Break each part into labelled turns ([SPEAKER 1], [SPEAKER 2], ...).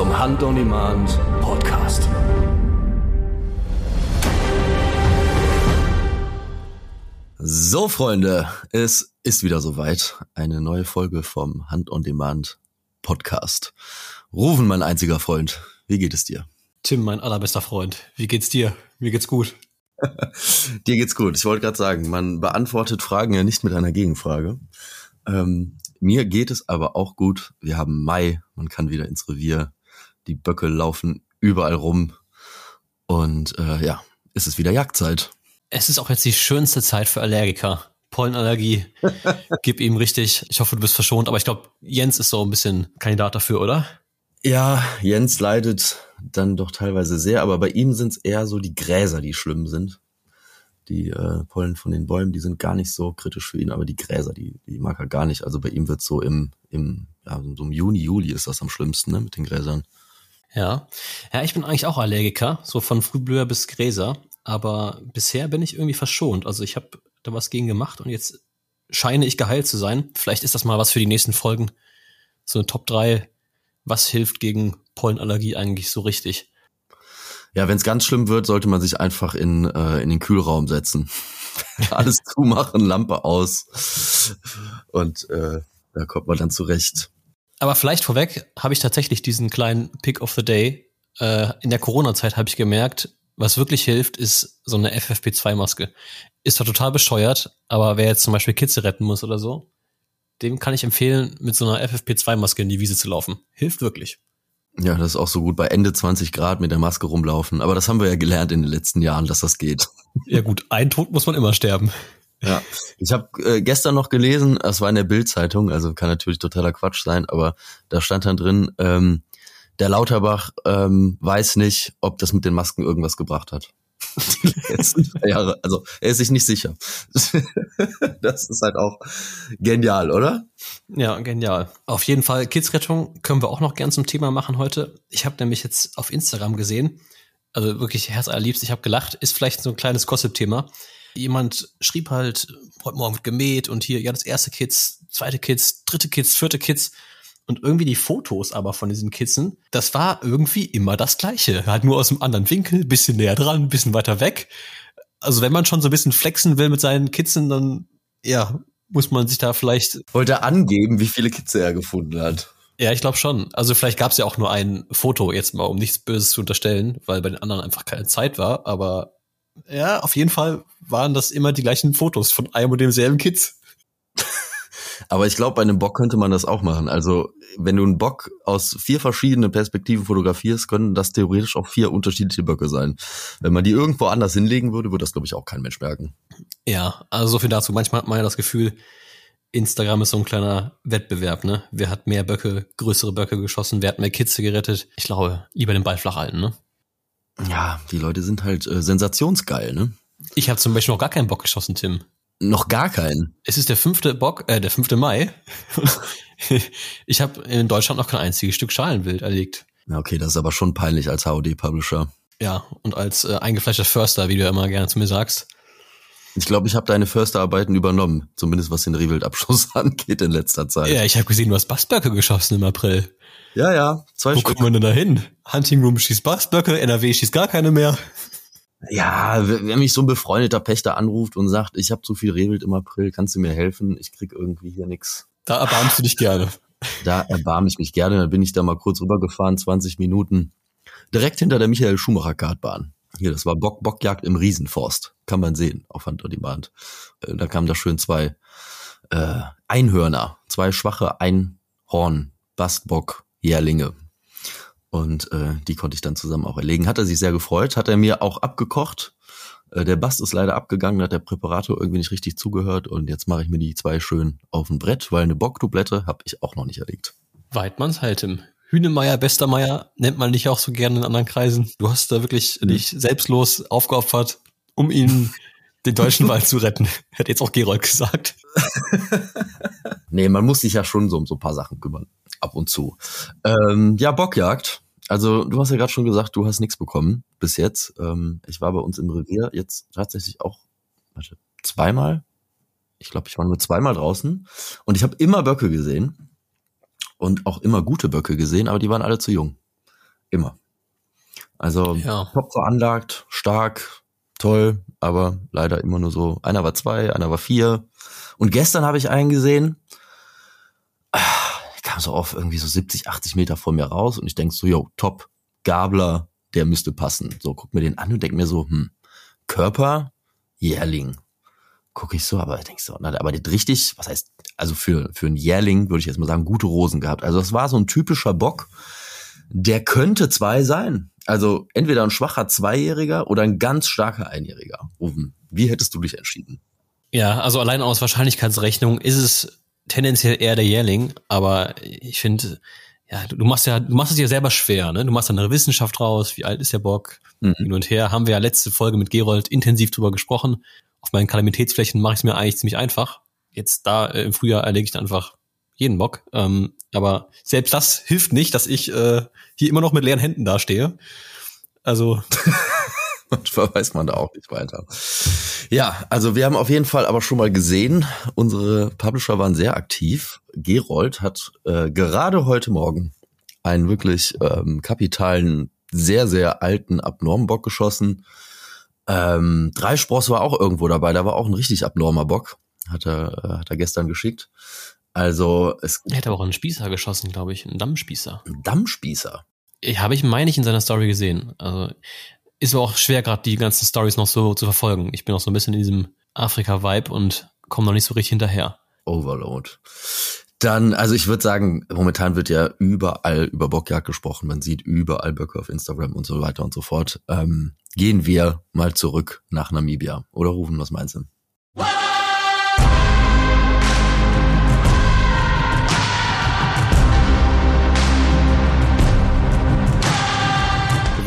[SPEAKER 1] Zum Hand on Demand Podcast.
[SPEAKER 2] So, Freunde, es ist wieder soweit. Eine neue Folge vom Hand on Demand Podcast. Rufen, mein einziger Freund. Wie geht es dir?
[SPEAKER 3] Tim, mein allerbester Freund. Wie geht's dir? Mir geht's gut.
[SPEAKER 2] dir geht's gut. Ich wollte gerade sagen, man beantwortet Fragen ja nicht mit einer Gegenfrage. Ähm, mir geht es aber auch gut. Wir haben Mai, man kann wieder ins Revier. Die Böcke laufen überall rum. Und äh, ja, es ist wieder Jagdzeit.
[SPEAKER 3] Es ist auch jetzt die schönste Zeit für Allergiker. Pollenallergie, gib ihm richtig. Ich hoffe, du bist verschont, aber ich glaube, Jens ist so ein bisschen Kandidat dafür, oder?
[SPEAKER 2] Ja, Jens leidet dann doch teilweise sehr, aber bei ihm sind es eher so die Gräser, die schlimm sind. Die äh, Pollen von den Bäumen, die sind gar nicht so kritisch für ihn, aber die Gräser, die, die mag er gar nicht. Also bei ihm wird so im, im, ja, so im Juni, Juli ist das am schlimmsten, ne, mit den Gräsern.
[SPEAKER 3] Ja. Ja, ich bin eigentlich auch Allergiker, so von Frühblüher bis Gräser, aber bisher bin ich irgendwie verschont. Also ich habe da was gegen gemacht und jetzt scheine ich geheilt zu sein. Vielleicht ist das mal was für die nächsten Folgen. So eine Top 3 was hilft gegen Pollenallergie eigentlich so richtig?
[SPEAKER 2] Ja, wenn es ganz schlimm wird, sollte man sich einfach in, äh, in den Kühlraum setzen. Alles zumachen, Lampe aus. Und äh, da kommt man dann zurecht.
[SPEAKER 3] Aber vielleicht vorweg habe ich tatsächlich diesen kleinen Pick of the Day. Äh, in der Corona-Zeit habe ich gemerkt, was wirklich hilft, ist so eine FFP2-Maske. Ist zwar total bescheuert, aber wer jetzt zum Beispiel Kitze retten muss oder so, dem kann ich empfehlen, mit so einer FFP2-Maske in die Wiese zu laufen. Hilft wirklich.
[SPEAKER 2] Ja, das ist auch so gut bei Ende 20 Grad mit der Maske rumlaufen. Aber das haben wir ja gelernt in den letzten Jahren, dass das geht.
[SPEAKER 3] Ja gut, ein Tod muss man immer sterben.
[SPEAKER 2] Ja, ich habe äh, gestern noch gelesen, das war in der Bild-Zeitung, also kann natürlich totaler Quatsch sein, aber da stand dann drin, ähm, der Lauterbach ähm, weiß nicht, ob das mit den Masken irgendwas gebracht hat die letzten drei Jahre. Also er ist sich nicht sicher. das ist halt auch genial, oder?
[SPEAKER 3] Ja, genial. Auf jeden Fall Kidsrettung können wir auch noch gern zum Thema machen heute. Ich habe nämlich jetzt auf Instagram gesehen, also wirklich herzallerliebst, ich habe gelacht, ist vielleicht so ein kleines Gossip-Thema. Jemand schrieb halt, heute Morgen wird gemäht und hier, ja, das erste Kids, zweite Kids, dritte Kids, vierte Kids. Und irgendwie die Fotos aber von diesen Kissen, das war irgendwie immer das Gleiche. Halt nur aus einem anderen Winkel, bisschen näher dran, bisschen weiter weg. Also wenn man schon so ein bisschen flexen will mit seinen Kitzen, dann, ja, muss man sich da vielleicht.
[SPEAKER 2] Wollte angeben, wie viele Kitze er gefunden hat.
[SPEAKER 3] Ja, ich glaube schon. Also vielleicht gab es ja auch nur ein Foto, jetzt mal, um nichts Böses zu unterstellen, weil bei den anderen einfach keine Zeit war. Aber ja, auf jeden Fall waren das immer die gleichen Fotos von einem und demselben Kitz.
[SPEAKER 2] Aber ich glaube, bei einem Bock könnte man das auch machen. Also, wenn du einen Bock aus vier verschiedenen Perspektiven fotografierst, können das theoretisch auch vier unterschiedliche Böcke sein. Wenn man die irgendwo anders hinlegen würde, würde das, glaube ich, auch kein Mensch merken.
[SPEAKER 3] Ja, also so viel dazu. Manchmal hat man ja das Gefühl, Instagram ist so ein kleiner Wettbewerb, ne? Wer hat mehr Böcke, größere Böcke geschossen, wer hat mehr Kitze gerettet? Ich glaube, lieber den Ball flach halten, ne?
[SPEAKER 2] Ja, die Leute sind halt äh, sensationsgeil, ne?
[SPEAKER 3] Ich habe zum Beispiel noch gar keinen Bock geschossen, Tim.
[SPEAKER 2] Noch gar keinen.
[SPEAKER 3] Es ist der fünfte Bock, äh, der fünfte Mai. ich habe in Deutschland noch kein einziges Stück Schalenwild erlegt.
[SPEAKER 2] Na okay, das ist aber schon peinlich als HOD-Publisher.
[SPEAKER 3] Ja, und als äh, eingefleischter Förster, wie du ja immer gerne zu mir sagst.
[SPEAKER 2] Ich glaube, ich habe deine Försterarbeiten übernommen, zumindest was den Rehwildabschuss angeht in letzter Zeit.
[SPEAKER 3] Ja, ich habe gesehen, du hast Bassböcke geschossen im April.
[SPEAKER 2] Ja, ja,
[SPEAKER 3] zwei Wo Stück. kommt man denn da hin? Hunting Room schießt Bassböcke, NRW schießt gar keine mehr.
[SPEAKER 2] Ja, wenn mich so ein befreundeter Pächter anruft und sagt, ich habe zu viel Rehwild im April, kannst du mir helfen? Ich krieg irgendwie hier nix.
[SPEAKER 3] Da erbarmst du dich gerne.
[SPEAKER 2] Da erbarme ich mich gerne. Dann bin ich da mal kurz rübergefahren, 20 Minuten. Direkt hinter der Michael Schumacher Kartbahn. Hier, das war Bock, Bockjagd im Riesenforst. Kann man sehen auf Hand on Demand. Äh, da kamen da schön zwei äh, Einhörner, zwei schwache Einhorn, Bastbock, Jährlinge und äh, die konnte ich dann zusammen auch erlegen. Hat er sich sehr gefreut, hat er mir auch abgekocht. Äh, der Bast ist leider abgegangen, hat der Präparator irgendwie nicht richtig zugehört und jetzt mache ich mir die zwei schön auf ein Brett, weil eine Bockdublette habe ich auch noch nicht erlegt.
[SPEAKER 3] Weidmanns Haltem. Hühnemeier, Bestermeier nennt man dich auch so gerne in anderen Kreisen. Du hast da wirklich mhm. dich selbstlos aufgeopfert, um ihn den deutschen Wald zu retten. Hätte jetzt auch Gerold gesagt.
[SPEAKER 2] nee, man muss sich ja schon so um so ein paar Sachen kümmern ab und zu. Ähm, ja, Bockjagd. Also du hast ja gerade schon gesagt, du hast nichts bekommen bis jetzt. Ähm, ich war bei uns im Revier jetzt tatsächlich auch warte, zweimal. Ich glaube, ich war nur zweimal draußen und ich habe immer Böcke gesehen. Und auch immer gute Böcke gesehen, aber die waren alle zu jung. Immer. Also
[SPEAKER 3] Ja.
[SPEAKER 2] top veranlagt, stark, toll, aber leider immer nur so. Einer war zwei, einer war vier. Und gestern habe ich einen gesehen, ah, der kam so auf irgendwie so 70, 80 Meter vor mir raus und ich denk so, yo, top, Gabler, der müsste passen. So, guck mir den an und denk mir so, hm, Körper, Jährling. Guck ich so, aber ich denk so, na, aber der hat richtig, was heißt, also für, für einen Jährling würde ich jetzt mal sagen, gute Rosen gehabt. Also das war so ein typischer Bock, der könnte zwei sein. Also entweder ein schwacher Zweijähriger oder ein ganz starker Einjähriger. Rufen, wie hättest du dich entschieden?
[SPEAKER 3] Ja, also allein aus Wahrscheinlichkeitsrechnung ist es tendenziell eher der Jährling, aber ich finde, ja, du machst ja, du machst es dir selber schwer, ne? Du machst dann eine Wissenschaft raus, wie alt ist der Bock,
[SPEAKER 2] Mhm.
[SPEAKER 3] hin und her. Haben wir ja letzte Folge mit Gerold intensiv drüber gesprochen. Auf meinen Kalamitätsflächen mache ich es mir eigentlich ziemlich einfach. Jetzt da äh, im Frühjahr erlege ich einfach jeden Bock. Ähm, aber selbst das hilft nicht, dass ich äh, hier immer noch mit leeren Händen dastehe. Also
[SPEAKER 2] Manchmal weiß man da auch nicht weiter. Ja, also wir haben auf jeden Fall aber schon mal gesehen, unsere Publisher waren sehr aktiv. Gerold hat äh, gerade heute Morgen einen wirklich ähm, kapitalen, sehr, sehr alten abnormen geschossen. Ähm, Dreispross war auch irgendwo dabei, da war auch ein richtig abnormer Bock. Hat er, äh, hat er gestern geschickt. Also es
[SPEAKER 3] er hat aber auch einen Spießer geschossen, glaube ich, einen Dammspießer.
[SPEAKER 2] ein Dammspießer.
[SPEAKER 3] Ich habe ich, meine ich, in seiner Story gesehen. Also ist aber auch schwer, gerade die ganzen Stories noch so zu verfolgen. Ich bin auch so ein bisschen in diesem Afrika-Vibe und komme noch nicht so richtig hinterher.
[SPEAKER 2] Overload. Dann, also ich würde sagen, momentan wird ja überall über Bockjagd gesprochen. Man sieht überall Böcke auf Instagram und so weiter und so fort. Ähm, gehen wir mal zurück nach Namibia. Oder rufen, was meinst du?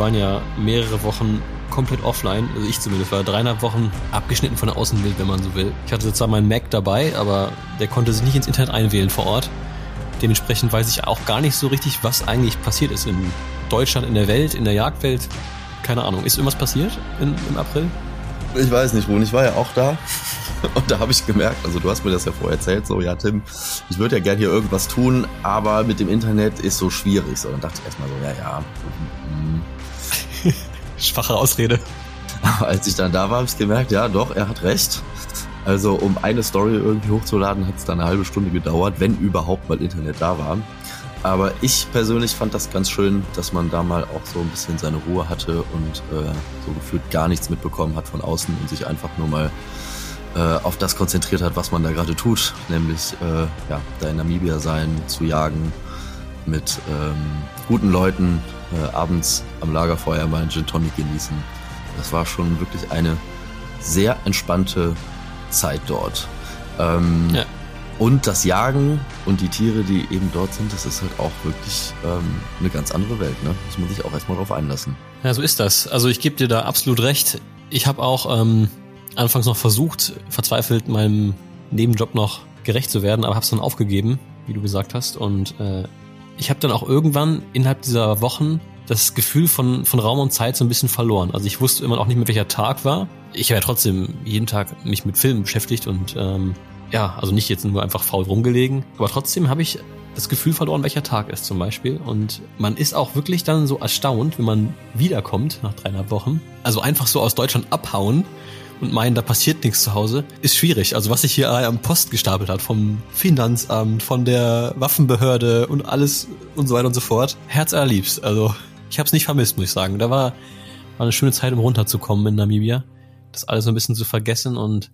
[SPEAKER 3] Waren ja mehrere Wochen komplett offline, also ich zumindest, war dreieinhalb Wochen abgeschnitten von der Außenwelt, wenn man so will. Ich hatte zwar meinen Mac dabei, aber der konnte sich nicht ins Internet einwählen vor Ort. Dementsprechend weiß ich auch gar nicht so richtig, was eigentlich passiert ist in Deutschland, in der Welt, in der Jagdwelt. Keine Ahnung. Ist irgendwas passiert in, im April?
[SPEAKER 2] Ich weiß nicht, Ruhn, ich war ja auch da. Und da habe ich gemerkt, also du hast mir das ja vorher erzählt, so, ja, Tim, ich würde ja gern hier irgendwas tun, aber mit dem Internet ist so schwierig. So, dann dachte ich erstmal so, ja, ja.
[SPEAKER 3] Schwache Ausrede.
[SPEAKER 2] Aber als ich dann da war, habe ich gemerkt, ja, doch, er hat recht. Also um eine Story irgendwie hochzuladen, hat es dann eine halbe Stunde gedauert, wenn überhaupt mal Internet da war. Aber ich persönlich fand das ganz schön, dass man da mal auch so ein bisschen seine Ruhe hatte und äh, so gefühlt gar nichts mitbekommen hat von außen und sich einfach nur mal äh, auf das konzentriert hat, was man da gerade tut, nämlich äh, ja, da in Namibia sein, zu jagen, mit ähm, guten Leuten äh, abends am Lagerfeuer mal einen Gin Tonic genießen. Das war schon wirklich eine sehr entspannte Zeit dort. Ähm,
[SPEAKER 3] Ja.
[SPEAKER 2] Und das Jagen und die Tiere, die eben dort sind, das ist halt auch wirklich ähm, eine ganz andere Welt. Ne? Muss man sich auch erstmal drauf einlassen.
[SPEAKER 3] Ja, so ist das. Also ich gebe dir da absolut recht. Ich habe auch ähm, anfangs noch versucht, verzweifelt meinem Nebenjob noch gerecht zu werden, aber habe es dann aufgegeben, wie du gesagt hast. Und äh, ich habe dann auch irgendwann innerhalb dieser Wochen das Gefühl von, von Raum und Zeit so ein bisschen verloren. Also ich wusste immer auch nicht mehr, welcher Tag war. Ich habe ja trotzdem jeden Tag mich mit Filmen beschäftigt und ähm, ja, also nicht jetzt nur einfach faul rumgelegen, aber trotzdem habe ich das Gefühl verloren, welcher Tag ist zum Beispiel. Und man ist auch wirklich dann so erstaunt, wenn man wiederkommt nach dreieinhalb Wochen. Also einfach so aus Deutschland abhauen und meinen, da passiert nichts zu Hause, ist schwierig. Also was sich hier am Post gestapelt hat, vom Finanzamt, von der Waffenbehörde und alles und so weiter und so fort. Herz allerliebst. Also ich habe es nicht vermisst, muss ich sagen. Da war, war eine schöne Zeit, um runterzukommen in Namibia. Das alles so ein bisschen zu vergessen und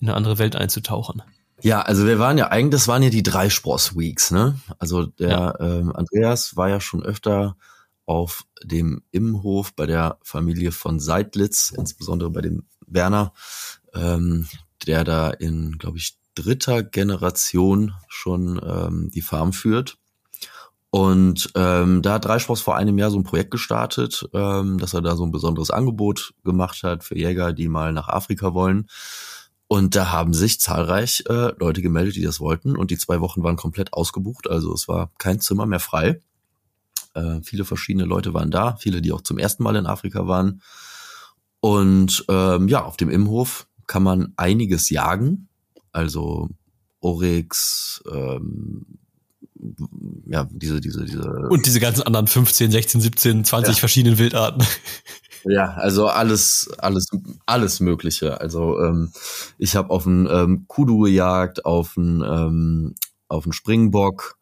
[SPEAKER 3] in eine andere Welt einzutauchen.
[SPEAKER 2] Ja, also wir waren ja eigentlich, das waren ja die drei Spross-Weeks, ne? Also der ähm, Andreas war ja schon öfter auf dem Immenhof bei der Familie von Seidlitz, insbesondere bei dem Werner, ähm, der da in, glaube ich, dritter Generation schon ähm, die Farm führt. Und ähm, da hat Dreispross vor einem Jahr so ein Projekt gestartet, ähm, dass er da so ein besonderes Angebot gemacht hat für Jäger, die mal nach Afrika wollen. Und da haben sich zahlreich äh, Leute gemeldet, die das wollten. Und die zwei Wochen waren komplett ausgebucht. Also es war kein Zimmer mehr frei. Äh, viele verschiedene Leute waren da, viele, die auch zum ersten Mal in Afrika waren. Und ähm, ja, auf dem Immenhof kann man einiges jagen. Also Oryx, ähm, ja, diese, diese, diese.
[SPEAKER 3] Und diese ganzen anderen 15, 16, 17, 20 ja. verschiedenen Wildarten.
[SPEAKER 2] Ja, also alles, alles, alles Mögliche. Also ähm, ich habe auf einen ähm, Kudu gejagt, auf einen, ähm, auf einen Springbock,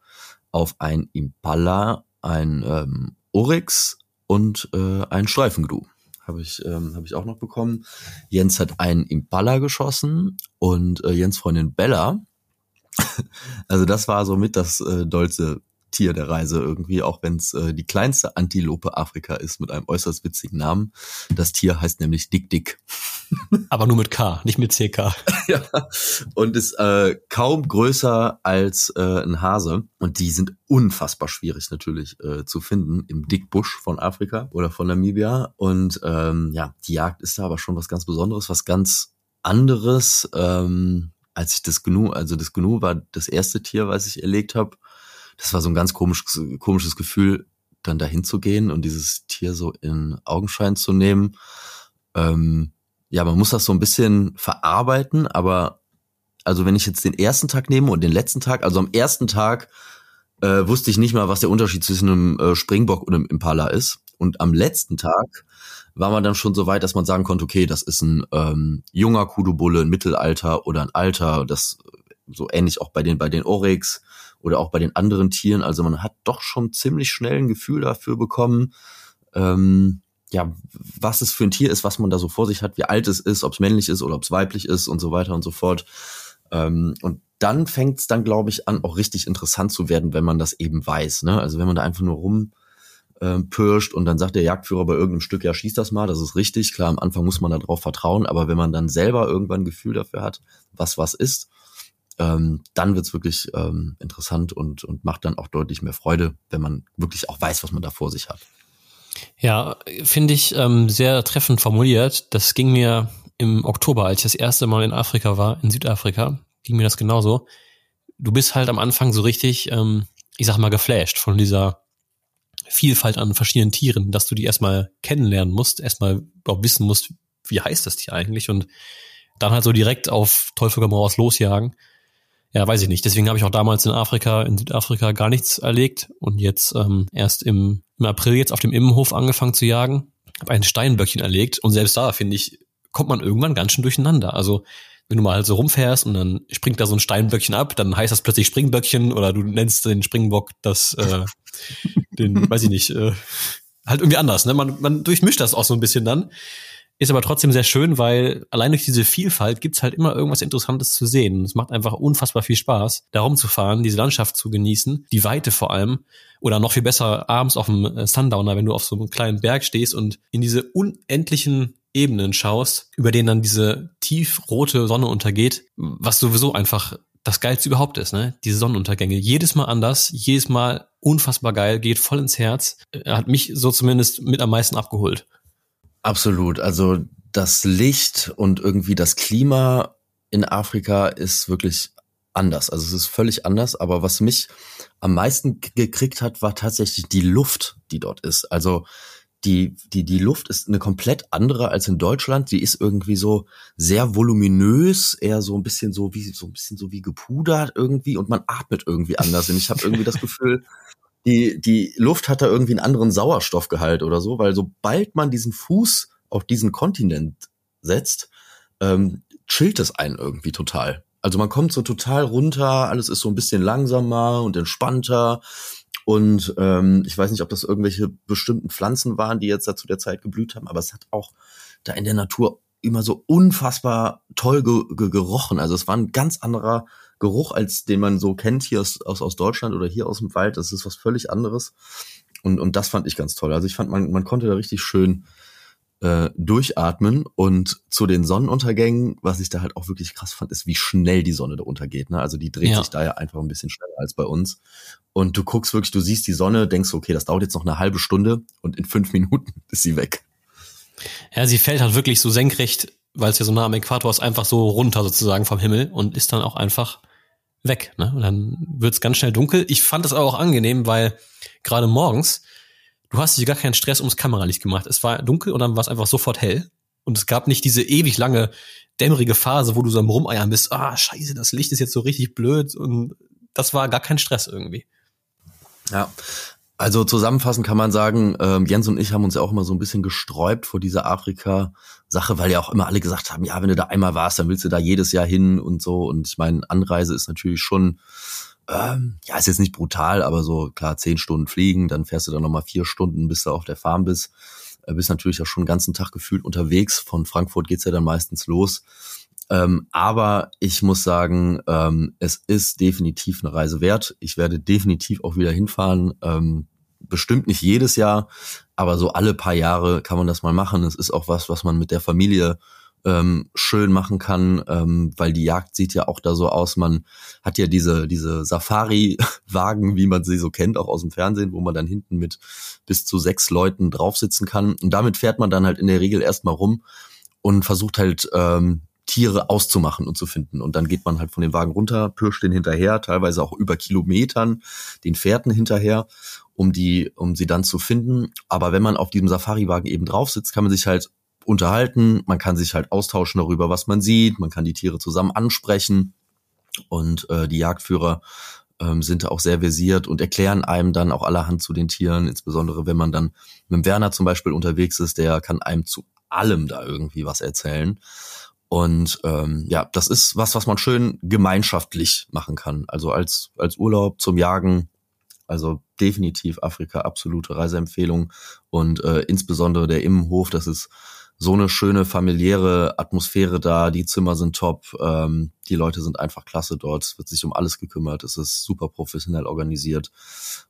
[SPEAKER 2] auf ein Impala, ein ähm, Oryx und äh, ein Streifengnu. Habe ich, ähm, hab ich auch noch bekommen. Jens hat einen Impala geschossen und äh, Jens Freundin Bella. also das war so mit das äh, dollste Tier der Reise irgendwie, auch wenn es äh, die kleinste Antilope Afrika ist mit einem äußerst witzigen Namen. Das Tier heißt nämlich Dick Dick.
[SPEAKER 3] Aber nur mit K, nicht mit CK.
[SPEAKER 2] ja, und ist äh, kaum größer als äh, ein Hase. Und die sind unfassbar schwierig natürlich äh, zu finden im Dickbusch von Afrika oder von Namibia. Und ähm, ja, die Jagd ist da aber schon was ganz Besonderes, was ganz anderes. Ähm, als ich das Gnu, also das Gnu war das erste Tier, was ich erlegt habe das war so ein ganz komisches, komisches Gefühl, dann dahin zu gehen und dieses Tier so in Augenschein zu nehmen. Ähm, ja, man muss das so ein bisschen verarbeiten, aber also wenn ich jetzt den ersten Tag nehme und den letzten Tag, also am ersten Tag äh, wusste ich nicht mal, was der Unterschied zwischen einem äh, Springbock und einem Impala ist. Und am letzten Tag war man dann schon so weit, dass man sagen konnte, okay, das ist ein ähm, junger Kudu-Bulle, ein Mittelalter oder ein Alter, das so ähnlich auch bei den bei den Oryx oder auch bei den anderen Tieren. Also man hat doch schon ziemlich schnell ein Gefühl dafür bekommen, ähm, ja, was es für ein Tier ist, was man da so vor sich hat, wie alt es ist, ob es männlich ist oder ob es weiblich ist und so weiter und so fort. Ähm, und dann fängt es dann, glaube ich, an, auch richtig interessant zu werden, wenn man das eben weiß. Ne? Also wenn man da einfach nur rum äh, pirscht und dann sagt der Jagdführer bei irgendeinem Stück, ja, schieß das mal, das ist richtig. Klar, am Anfang muss man darauf vertrauen, aber wenn man dann selber irgendwann ein Gefühl dafür hat, was was ist, ähm, dann wird's wirklich ähm, interessant und, und macht dann auch deutlich mehr Freude, wenn man wirklich auch weiß, was man da vor sich hat.
[SPEAKER 3] Ja, finde ich ähm, sehr treffend formuliert. Das ging mir im Oktober, als ich das erste Mal in Afrika war, in Südafrika, ging mir das genauso. Du bist halt am Anfang so richtig, ähm, ich sag mal, geflasht von dieser Vielfalt an verschiedenen Tieren, dass du die erstmal kennenlernen musst, erstmal auch wissen musst, wie heißt das Tier eigentlich und dann halt so direkt auf Teufel komm raus losjagen ja, weiß ich nicht. Deswegen habe ich auch damals in Afrika, in Südafrika gar nichts erlegt und jetzt ähm, erst im, im April jetzt auf dem Immenhof angefangen zu jagen. Habe ein Steinböckchen erlegt und selbst da, finde ich, kommt man irgendwann ganz schön durcheinander. Also wenn du mal halt so rumfährst und dann springt da so ein Steinböckchen ab, dann heißt das plötzlich Springböckchen oder du nennst den Springbock das, äh, den, weiß ich nicht, äh, halt irgendwie anders. Ne? Man, man durchmischt das auch so ein bisschen dann. Ist aber trotzdem sehr schön, weil allein durch diese Vielfalt gibt's halt immer irgendwas Interessantes zu sehen. es macht einfach unfassbar viel Spaß, da rumzufahren, diese Landschaft zu genießen, die Weite vor allem. Oder noch viel besser abends auf dem äh, Sundowner, wenn du auf so einem kleinen Berg stehst und in diese unendlichen Ebenen schaust, über denen dann diese tiefrote Sonne untergeht, was sowieso einfach das Geilste überhaupt ist, ne? Diese Sonnenuntergänge. Jedes Mal anders, jedes Mal unfassbar geil, geht voll ins Herz. Er hat mich so zumindest mit am meisten abgeholt.
[SPEAKER 2] Absolut. Also das Licht und irgendwie das Klima in Afrika ist wirklich anders. Also es ist völlig anders. Aber was mich am meisten gekriegt hat, war tatsächlich die Luft, die dort ist. Also die, die, die Luft ist eine komplett andere als in Deutschland. Die ist irgendwie so sehr voluminös, eher so ein bisschen so wie, so ein bisschen so wie gepudert irgendwie und man atmet irgendwie anders. Und ich habe irgendwie das Gefühl, die, die Luft hat da irgendwie einen anderen Sauerstoffgehalt oder so, weil sobald man diesen Fuß auf diesen Kontinent setzt, ähm, chillt es einen irgendwie total. Also man kommt so total runter, alles ist so ein bisschen langsamer und entspannter. Und ähm, ich weiß nicht, ob das irgendwelche bestimmten Pflanzen waren, die jetzt da zu der Zeit geblüht haben, aber es hat auch da in der Natur immer so unfassbar toll ge ge gerochen. Also es war ein ganz anderer Geruch, als den man so kennt hier aus, aus, aus Deutschland oder hier aus dem Wald. Das ist was völlig anderes. Und, und das fand ich ganz toll. Also ich fand, man, man konnte da richtig schön äh, durchatmen. Und zu den Sonnenuntergängen, was ich da halt auch wirklich krass fand, ist, wie schnell die Sonne da untergeht. Ne? Also die dreht ja. sich da ja einfach ein bisschen schneller als bei uns. Und du guckst wirklich, du siehst die Sonne, denkst, okay, das dauert jetzt noch eine halbe Stunde und in fünf Minuten ist sie weg.
[SPEAKER 3] Ja, sie fällt halt wirklich so senkrecht, weil es ja so nah am Äquator ist, einfach so runter sozusagen vom Himmel und ist dann auch einfach weg. Ne? Und dann wird's ganz schnell dunkel. Ich fand das aber auch angenehm, weil gerade morgens, du hast dir gar keinen Stress ums Kameralicht gemacht. Es war dunkel und dann war es einfach sofort hell. Und es gab nicht diese ewig lange, dämmerige Phase, wo du so am Rumeiern bist, ah, scheiße, das Licht ist jetzt so richtig blöd. Und das war gar kein Stress irgendwie.
[SPEAKER 2] Ja, also zusammenfassend kann man sagen, ähm, Jens und ich haben uns ja auch immer so ein bisschen gesträubt vor dieser Afrika-Sache, weil ja auch immer alle gesagt haben, ja, wenn du da einmal warst, dann willst du da jedes Jahr hin und so. Und ich meine, Anreise ist natürlich schon, ähm, ja, ist jetzt nicht brutal, aber so klar, zehn Stunden fliegen, dann fährst du dann nochmal vier Stunden, bis du auf der Farm bist. Äh, bist natürlich ja schon den ganzen Tag gefühlt unterwegs. Von Frankfurt geht's ja dann meistens los. Ähm, aber ich muss sagen, ähm, es ist definitiv eine Reise wert. Ich werde definitiv auch wieder hinfahren. Ähm, bestimmt nicht jedes Jahr, aber so alle paar Jahre kann man das mal machen. Es ist auch was, was man mit der Familie ähm, schön machen kann, ähm, weil die Jagd sieht ja auch da so aus. Man hat ja diese diese Safari-Wagen, wie man sie so kennt, auch aus dem Fernsehen, wo man dann hinten mit bis zu sechs Leuten draufsitzen kann. Und damit fährt man dann halt in der Regel erstmal rum und versucht halt ähm, Tiere auszumachen und zu finden. Und dann geht man halt von dem Wagen runter, pirscht den hinterher, teilweise auch über Kilometern, den Fährten hinterher, um die, um sie dann zu finden. Aber wenn man auf diesem Safari-Wagen eben drauf sitzt, kann man sich halt unterhalten, man kann sich halt austauschen darüber, was man sieht, man kann die Tiere zusammen ansprechen und äh, die Jagdführer ähm, sind auch sehr versiert und erklären einem dann auch allerhand zu den Tieren, insbesondere wenn man dann mit Werner zum Beispiel unterwegs ist, der kann einem zu allem da irgendwie was erzählen. Und ähm, ja, das ist was, was man schön gemeinschaftlich machen kann. Also als, als Urlaub zum Jagen. Also definitiv Afrika, absolute Reiseempfehlung. Und äh, insbesondere der Immenhof, das ist so eine schöne familiäre Atmosphäre da. Die Zimmer sind top. Ähm, die Leute sind einfach klasse dort. Es wird sich um alles gekümmert. Es ist super professionell organisiert.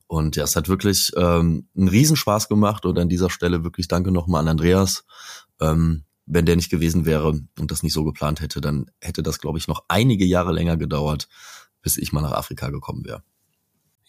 [SPEAKER 2] Und ja, es hat wirklich ähm, einen Riesenspaß gemacht. Und an dieser Stelle wirklich danke nochmal an Andreas. Ähm, wenn der nicht gewesen wäre und das nicht so geplant hätte, dann hätte das, glaube ich, noch einige Jahre länger gedauert, bis ich mal nach Afrika gekommen wäre.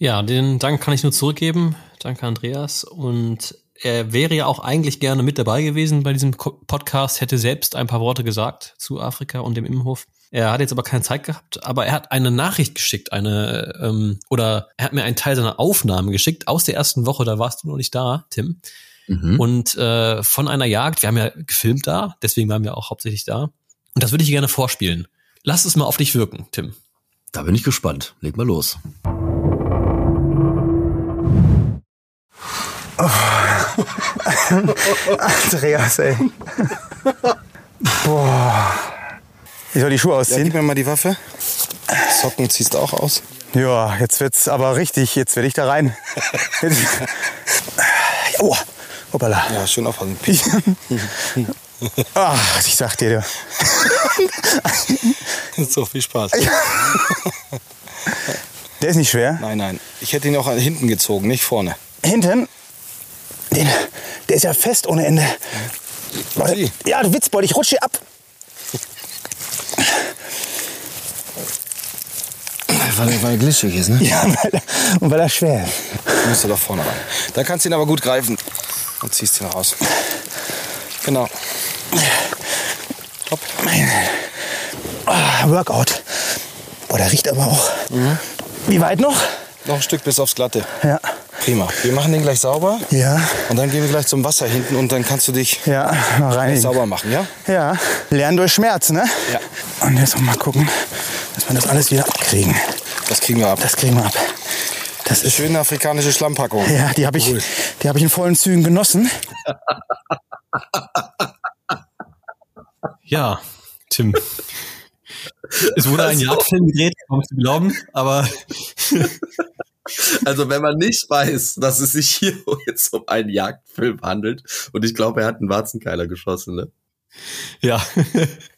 [SPEAKER 3] Ja, den Dank kann ich nur zurückgeben. Danke, Andreas. Und er wäre ja auch eigentlich gerne mit dabei gewesen bei diesem Podcast, hätte selbst ein paar Worte gesagt zu Afrika und dem Immenhof. Er hat jetzt aber keine Zeit gehabt, aber er hat eine Nachricht geschickt, eine ähm, oder er hat mir einen Teil seiner Aufnahmen geschickt aus der ersten Woche, da warst du noch nicht da, Tim. Mhm. Und äh, von einer Jagd, wir haben ja gefilmt da, deswegen waren wir auch hauptsächlich da. Und das würde ich gerne vorspielen. Lass es mal auf dich wirken, Tim.
[SPEAKER 2] Da bin ich gespannt. Leg mal los.
[SPEAKER 4] Oh. Andreas, ey. Boah. Ich soll die Schuhe ausziehen? Ja,
[SPEAKER 5] gib mir mal die Waffe. Socken ziehst du auch aus.
[SPEAKER 4] Ja, jetzt wird's aber richtig. Jetzt werde ich da rein. oh, Hoppala.
[SPEAKER 5] Ja, schön aufpassen.
[SPEAKER 4] Ach, ich sag dir.
[SPEAKER 5] so viel Spaß.
[SPEAKER 4] Der ist nicht schwer?
[SPEAKER 5] Nein, nein. Ich hätte ihn auch hinten gezogen, nicht vorne.
[SPEAKER 4] Hinten? Den, der ist ja fest ohne Ende.
[SPEAKER 5] Sie.
[SPEAKER 4] Ja, du Witzbold, ich rutsche ab.
[SPEAKER 5] Weil er, weil er glitschig ist, ne?
[SPEAKER 4] Ja, weil er, und weil er schwer ist.
[SPEAKER 5] Musst du da vorne rein. Da kannst du ihn aber gut greifen. Und ziehst ihn raus. Genau.
[SPEAKER 4] Hopp. Oh, Workout. Boah, der riecht aber auch. Mhm. Wie weit noch?
[SPEAKER 5] Noch ein Stück bis aufs Glatte.
[SPEAKER 4] Ja.
[SPEAKER 5] Prima. Wir machen den gleich sauber.
[SPEAKER 4] Ja.
[SPEAKER 5] Und dann gehen wir gleich zum Wasser hinten und dann kannst du dich
[SPEAKER 4] ja, mal
[SPEAKER 5] sauber machen, ja?
[SPEAKER 4] Ja. Lernen durch Schmerz, ne?
[SPEAKER 5] Ja.
[SPEAKER 4] Und jetzt mal gucken, dass wir das alles wieder abkriegen.
[SPEAKER 5] Das kriegen wir ab.
[SPEAKER 4] Das kriegen wir ab.
[SPEAKER 5] Das ist schöne afrikanische Schlammpackung.
[SPEAKER 4] Ja, die habe ich, cool. die habe ich in vollen Zügen genossen.
[SPEAKER 3] ja, Tim. Es wurde ein Jagdfilm gedreht, kaum zu glauben, aber.
[SPEAKER 2] Also wenn man nicht weiß, dass es sich hier jetzt um einen Jagdfilm handelt, und ich glaube, er hat einen Warzenkeiler geschossen, ne?
[SPEAKER 3] Ja.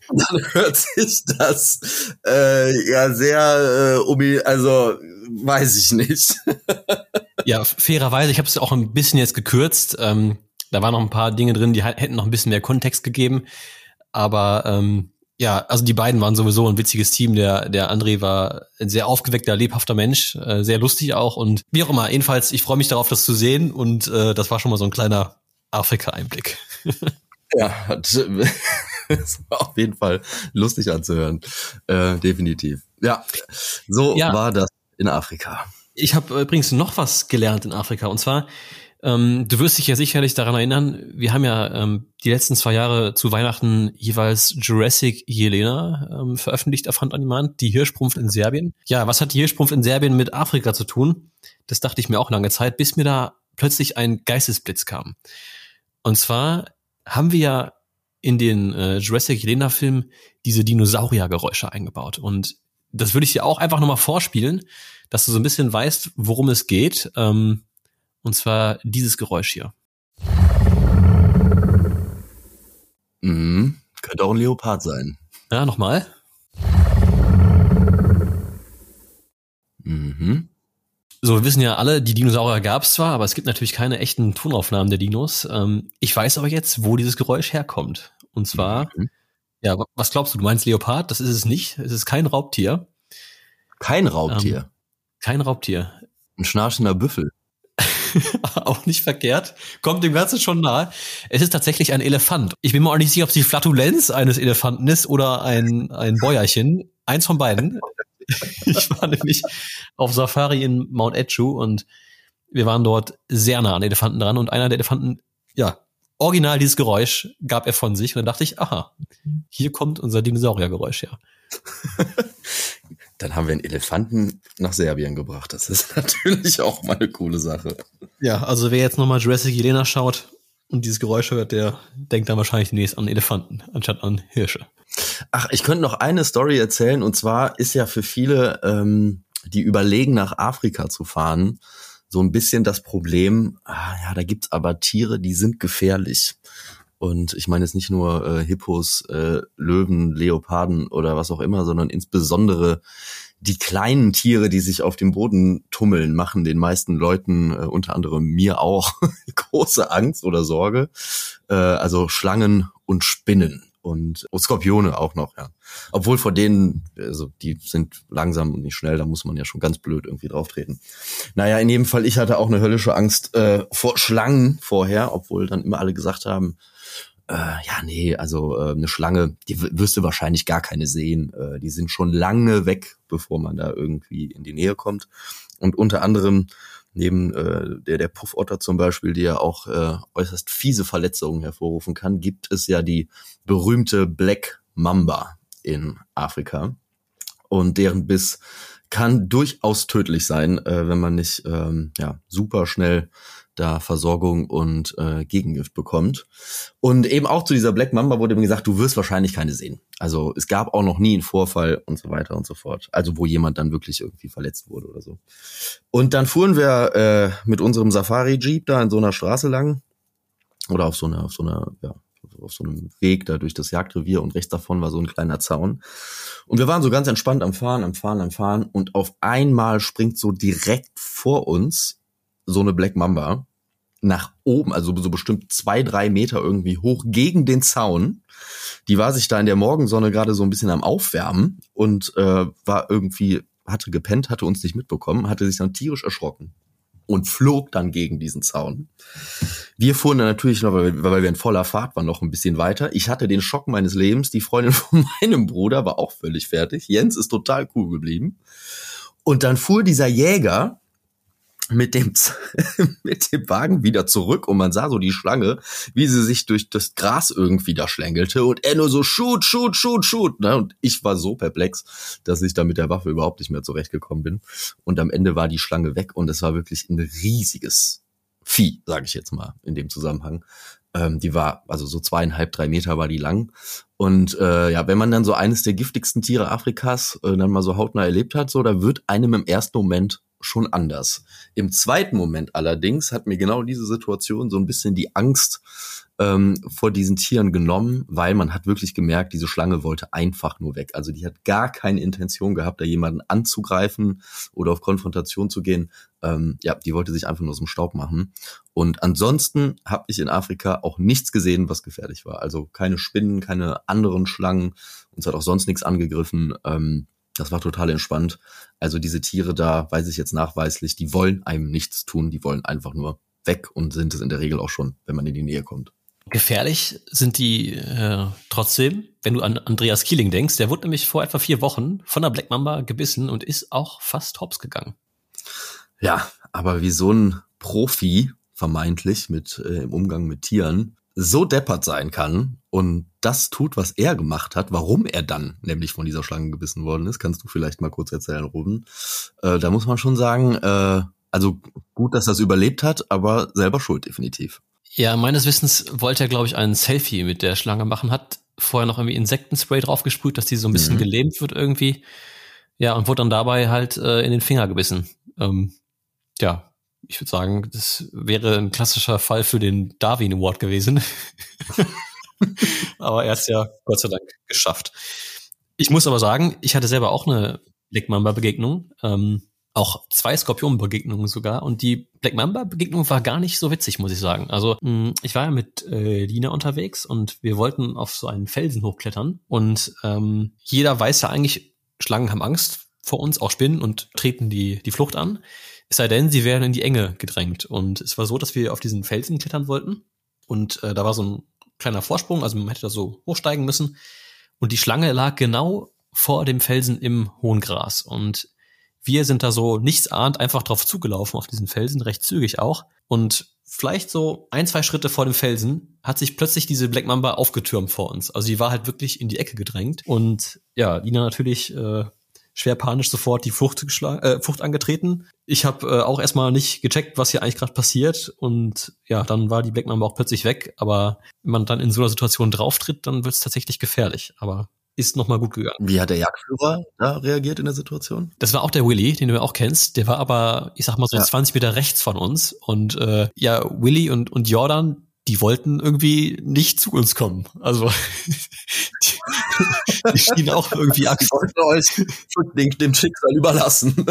[SPEAKER 2] Dann hört sich das äh, ja sehr äh, um, also weiß ich nicht.
[SPEAKER 3] ja, fairerweise, ich habe es auch ein bisschen jetzt gekürzt. Ähm, da waren noch ein paar Dinge drin, die hätten noch ein bisschen mehr Kontext gegeben. Aber ähm, ja, also die beiden waren sowieso ein witziges Team. Der, der André war ein sehr aufgeweckter, lebhafter Mensch, äh, sehr lustig auch. Und wie auch immer, jedenfalls, ich freue mich darauf, das zu sehen. Und äh, das war schon mal so ein kleiner Afrika-Einblick.
[SPEAKER 2] ja, das war auf jeden Fall lustig anzuhören. Äh, definitiv. Ja, so ja. war das in Afrika.
[SPEAKER 3] Ich habe übrigens noch was gelernt in Afrika. Und zwar Ähm, du wirst dich ja sicherlich daran erinnern, wir haben ja ähm, die letzten zwei Jahre zu Weihnachten jeweils Jurassic Jelena ähm, veröffentlicht auf Hand on Demand, die Hirschprumpf in Serbien. Ja, was hat die Hirschprumpf in Serbien mit Afrika zu tun? Das dachte ich mir auch lange Zeit, bis mir da plötzlich ein Geistesblitz kam. Und zwar haben wir ja in den äh, Jurassic Jelena Film diese Dinosauriergeräusche eingebaut. Und das würde ich dir auch einfach nochmal vorspielen, dass du so ein bisschen weißt, worum es geht. Ähm, und zwar dieses Geräusch hier.
[SPEAKER 2] Mhm. Könnte auch ein Leopard sein.
[SPEAKER 3] Ja, nochmal.
[SPEAKER 2] Mhm.
[SPEAKER 3] So, wir wissen ja alle, die Dinosaurier gab es zwar, aber es gibt natürlich keine echten Tonaufnahmen der Dinos. Ähm, ich weiß aber jetzt, wo dieses Geräusch herkommt. Und zwar, mhm. ja, was glaubst du? Du meinst Leopard? Das ist es nicht. Es ist kein Raubtier.
[SPEAKER 2] Kein Raubtier.
[SPEAKER 3] Ähm, kein Raubtier.
[SPEAKER 2] Ein schnarchender Büffel.
[SPEAKER 3] auch nicht verkehrt. Kommt dem Ganzen schon nahe. Es ist tatsächlich ein Elefant. Ich bin mir auch nicht sicher, ob es die Flatulenz eines Elefanten ist oder ein, ein Bäuerchen. Eins von beiden. ich war nämlich auf Safari in Mount Etchu und wir waren dort sehr nah an Elefanten dran und einer der Elefanten, ja, original dieses Geräusch gab er von sich und dann dachte ich, aha, hier kommt unser Dinosauriergeräusch her.
[SPEAKER 2] Dann haben wir einen Elefanten nach Serbien gebracht. Das ist natürlich auch mal eine coole Sache.
[SPEAKER 3] Ja, also wer jetzt nochmal Jurassic Jelena schaut und dieses Geräusch hört, der denkt dann wahrscheinlich demnächst an Elefanten anstatt an Hirsche.
[SPEAKER 2] Ach, ich könnte noch eine Story erzählen und zwar ist ja für viele, ähm, die überlegen, nach Afrika zu fahren, so ein bisschen das Problem, ah, ja, da gibt's aber Tiere, die sind gefährlich. Und ich meine jetzt nicht nur äh, Hippos, äh, Löwen, Leoparden oder was auch immer, sondern insbesondere die kleinen Tiere, die sich auf dem Boden tummeln, machen den meisten Leuten, äh, unter anderem mir auch, große Angst oder Sorge. Äh, also Schlangen und Spinnen und oh, Skorpione auch noch, ja. Obwohl vor denen, also die sind langsam und nicht schnell, da muss man ja schon ganz blöd irgendwie drauf treten. Naja, in jedem Fall, ich hatte auch eine höllische Angst äh, vor Schlangen vorher, obwohl dann immer alle gesagt haben, äh, ja, nee, also äh, eine Schlange, die wirst du wahrscheinlich gar keine sehen. Äh, die sind schon lange weg, bevor man da irgendwie in die Nähe kommt. Und unter anderem neben äh, der, der Puffotter zum Beispiel, die ja auch äh, äußerst fiese Verletzungen hervorrufen kann, gibt es ja die berühmte Black Mamba in Afrika. Und deren Biss kann durchaus tödlich sein, äh, wenn man nicht ähm, ja, super schnell da Versorgung und äh, Gegengift bekommt. Und eben auch zu dieser Black Mamba wurde mir gesagt, du wirst wahrscheinlich keine sehen. Also es gab auch noch nie einen Vorfall und so weiter und so fort. Also wo jemand dann wirklich irgendwie verletzt wurde oder so. Und dann fuhren wir äh, mit unserem Safari-Jeep da in so einer Straße lang oder auf so einer, auf so einer, ja, auf so einem Weg da durch das Jagdrevier und rechts davon war so ein kleiner Zaun. Und wir waren so ganz entspannt am Fahren, am Fahren, am Fahren und auf einmal springt so direkt vor uns so eine Black Mamba nach oben, also so bestimmt zwei, drei Meter irgendwie hoch gegen den Zaun. Die war sich da in der Morgensonne gerade so ein bisschen am Aufwärmen und äh, war irgendwie, hatte gepennt, hatte uns nicht mitbekommen, hatte sich dann tierisch erschrocken und flog dann gegen diesen Zaun. Wir fuhren dann natürlich noch, weil wir, in voller Fahrt waren, noch ein bisschen weiter. Ich hatte den Schock meines Lebens. Die Freundin von meinem Bruder war auch völlig fertig. Jens ist total cool geblieben. Und dann fuhr dieser Jäger mit dem, mit dem Wagen wieder zurück und man sah so die Schlange, wie sie sich durch das Gras irgendwie da schlängelte und er nur so shoot, shoot, shoot, shoot. Ne? Und ich war so perplex, dass ich da mit der Waffe überhaupt nicht mehr zurechtgekommen bin. Und am Ende war die Schlange weg und es war wirklich ein riesiges Vieh, sage ich jetzt mal in dem Zusammenhang. Ähm, die war, also so zweieinhalb, drei Meter war die lang. Und äh, ja, wenn man dann so eines der giftigsten Tiere Afrikas äh, dann mal so hautnah erlebt hat, so, da wird einem im ersten Moment schon anders. Im zweiten Moment allerdings hat mir genau diese Situation so ein bisschen die Angst ähm, vor diesen Tieren genommen, weil man hat wirklich gemerkt, diese Schlange wollte einfach nur weg. Also die hat gar keine Intention gehabt, da jemanden anzugreifen oder auf Konfrontation zu gehen. Ähm, ja, die wollte sich einfach nur aus dem Staub machen. Und ansonsten habe ich in Afrika auch nichts gesehen, was gefährlich war. Also keine Spinnen, keine anderen Schlangen. Uns hat auch sonst nichts angegriffen. Ähm, das war total entspannt. Also diese Tiere da, weiß ich jetzt nachweislich, die wollen einem nichts tun, die wollen einfach nur weg und sind es in der Regel auch schon, wenn man in die Nähe kommt.
[SPEAKER 3] Gefährlich sind die äh, trotzdem, wenn du an Andreas Kieling denkst. Der wurde nämlich vor etwa vier Wochen von der Black Mamba gebissen und ist auch fast hops gegangen.
[SPEAKER 2] Ja, aber wie so ein Profi vermeintlich mit äh, im Umgang mit Tieren, so deppert sein kann und das tut, was er gemacht hat, warum er dann nämlich von dieser Schlange gebissen worden ist, kannst du vielleicht mal kurz erzählen, Ruben. Äh, da muss man schon sagen, äh, also gut, dass er es überlebt hat, aber selber schuld definitiv.
[SPEAKER 3] Ja, meines Wissens wollte er, glaube ich, ein Selfie mit der Schlange machen, hat vorher noch irgendwie Insektenspray draufgesprüht, dass die so ein bisschen mhm. gelähmt wird irgendwie. Ja, und wurde dann dabei halt äh, in den Finger gebissen. Ähm, ja, ich würde sagen, das wäre ein klassischer Fall für den Darwin Award gewesen. aber er hat es ja Gott sei Dank geschafft. Ich muss aber sagen, ich hatte selber auch eine Black Mamba-Begegnung. Ähm, auch zwei Skorpionenbegegnungen sogar. Und die Black Mamba-Begegnung war gar nicht so witzig, muss ich sagen. Also mh, ich war ja mit äh, Lina unterwegs und wir wollten auf so einen Felsen hochklettern. Und ähm, jeder weiß ja eigentlich, Schlangen haben Angst vor uns, auch Spinnen und treten die, die Flucht an. Es sei denn, sie werden in die Enge gedrängt. Und es war so, dass wir auf diesen Felsen klettern wollten. Und äh, da war so ein kleiner Vorsprung, also man hätte da so hochsteigen müssen. Und die Schlange lag genau vor dem Felsen im hohen Gras. Und wir sind da so nichts ahnt einfach drauf zugelaufen auf diesen Felsen, recht zügig auch. Und vielleicht so ein, zwei Schritte vor dem Felsen hat sich plötzlich diese Black Mamba aufgetürmt vor uns. Also sie war halt wirklich in die Ecke gedrängt. Und ja, Lina natürlich äh, schwer panisch sofort die Flucht, äh, Flucht angetreten. Ich habe äh, auch erstmal nicht gecheckt, was hier eigentlich gerade passiert. Und ja, dann war die Black Mamba auch plötzlich weg. Aber wenn man dann in so einer Situation drauftritt, dann wird es tatsächlich gefährlich. Aber ist nochmal gut gegangen.
[SPEAKER 2] Wie hat der Jagdführer da reagiert in der Situation?
[SPEAKER 3] Das war auch der Willy, den du ja auch kennst. Der war aber, ich sag mal so ja. 20 Meter rechts von uns. Und äh, ja, Willy und, und Jordan, die wollten irgendwie nicht zu uns kommen. Also die, die schienen auch irgendwie Angst. Die wollten
[SPEAKER 2] euch dem, dem Schicksal überlassen.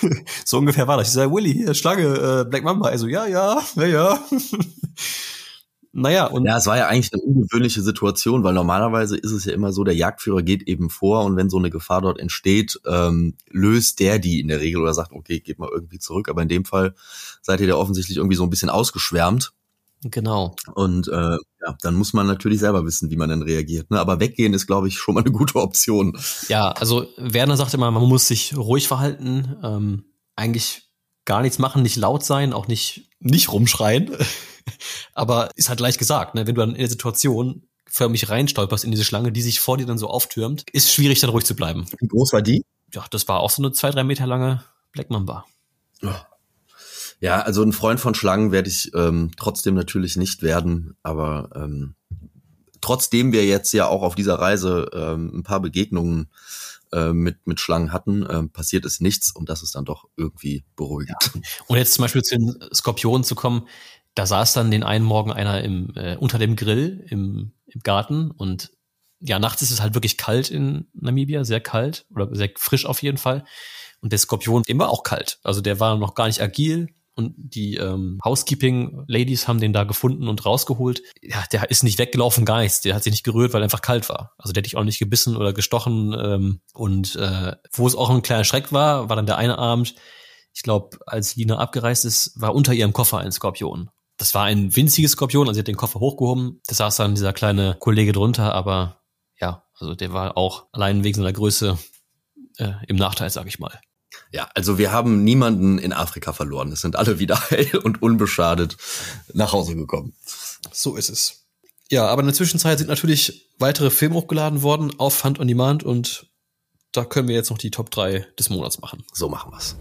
[SPEAKER 3] so ungefähr war das. Ich sage, Willy, hier, Schlange, äh, Black Mamba. Also, ja, ja, ja, ja.
[SPEAKER 2] Naja, und. Ja, es war ja eigentlich eine ungewöhnliche Situation, weil normalerweise ist es ja immer so, der Jagdführer geht eben vor und wenn so eine Gefahr dort entsteht, ähm, löst der die in der Regel oder sagt, okay, geht mal irgendwie zurück. Aber in dem Fall seid ihr da offensichtlich irgendwie so ein bisschen ausgeschwärmt.
[SPEAKER 3] Genau.
[SPEAKER 2] Und äh, ja, dann muss man natürlich selber wissen, wie man dann reagiert. Ne? Aber weggehen ist, glaube ich, schon mal eine gute Option.
[SPEAKER 3] Ja, also Werner sagt immer, man muss sich ruhig verhalten, ähm, eigentlich gar nichts machen, nicht laut sein, auch nicht nicht rumschreien. Aber ist halt leicht gesagt, ne? wenn du dann in der Situation förmlich reinstolperst in diese Schlange, die sich vor dir dann so auftürmt, ist schwierig, dann ruhig zu bleiben.
[SPEAKER 2] Wie groß war die?
[SPEAKER 3] Ja, das war auch so eine zwei, drei Meter lange Black Mamba.
[SPEAKER 2] Ja, also ein Freund von Schlangen werde ich ähm, trotzdem natürlich nicht werden, aber ähm, trotzdem wir jetzt ja auch auf dieser Reise ähm, ein paar Begegnungen äh, mit, mit Schlangen hatten, äh, passiert ist nichts und das ist dann doch irgendwie beruhigend. Ja.
[SPEAKER 3] Und jetzt zum Beispiel zu den Skorpionen zu kommen, da saß dann den einen Morgen einer im, äh, unter dem Grill im, im Garten und ja, nachts ist es halt wirklich kalt in Namibia, sehr kalt oder sehr frisch auf jeden Fall. Und der Skorpion immer auch kalt. Also der war noch gar nicht agil und die ähm, Housekeeping-Ladies haben den da gefunden und rausgeholt. Ja, der ist nicht weggelaufen, gar nichts. Der hat sich nicht gerührt, weil er einfach kalt war. Also der hätte ich auch nicht gebissen oder gestochen. Ähm, und äh, wo es auch ein kleiner Schreck war, war dann der eine Abend, ich glaube, als Lina abgereist ist, war unter ihrem Koffer ein Skorpion. Das war ein winziges Skorpion, also sie hat den Koffer hochgehoben. Da saß dann dieser kleine Kollege drunter, aber ja, also der war auch allein wegen seiner Größe äh, im Nachteil, sag ich mal.
[SPEAKER 2] Ja, also wir haben niemanden in Afrika verloren. Es sind alle wieder heil und unbeschadet nach Hause gekommen.
[SPEAKER 3] So ist es. Ja, aber in der Zwischenzeit sind natürlich weitere Filme hochgeladen worden auf Hand on Demand und da können wir jetzt noch die Top 3 des Monats machen.
[SPEAKER 2] So machen wir's.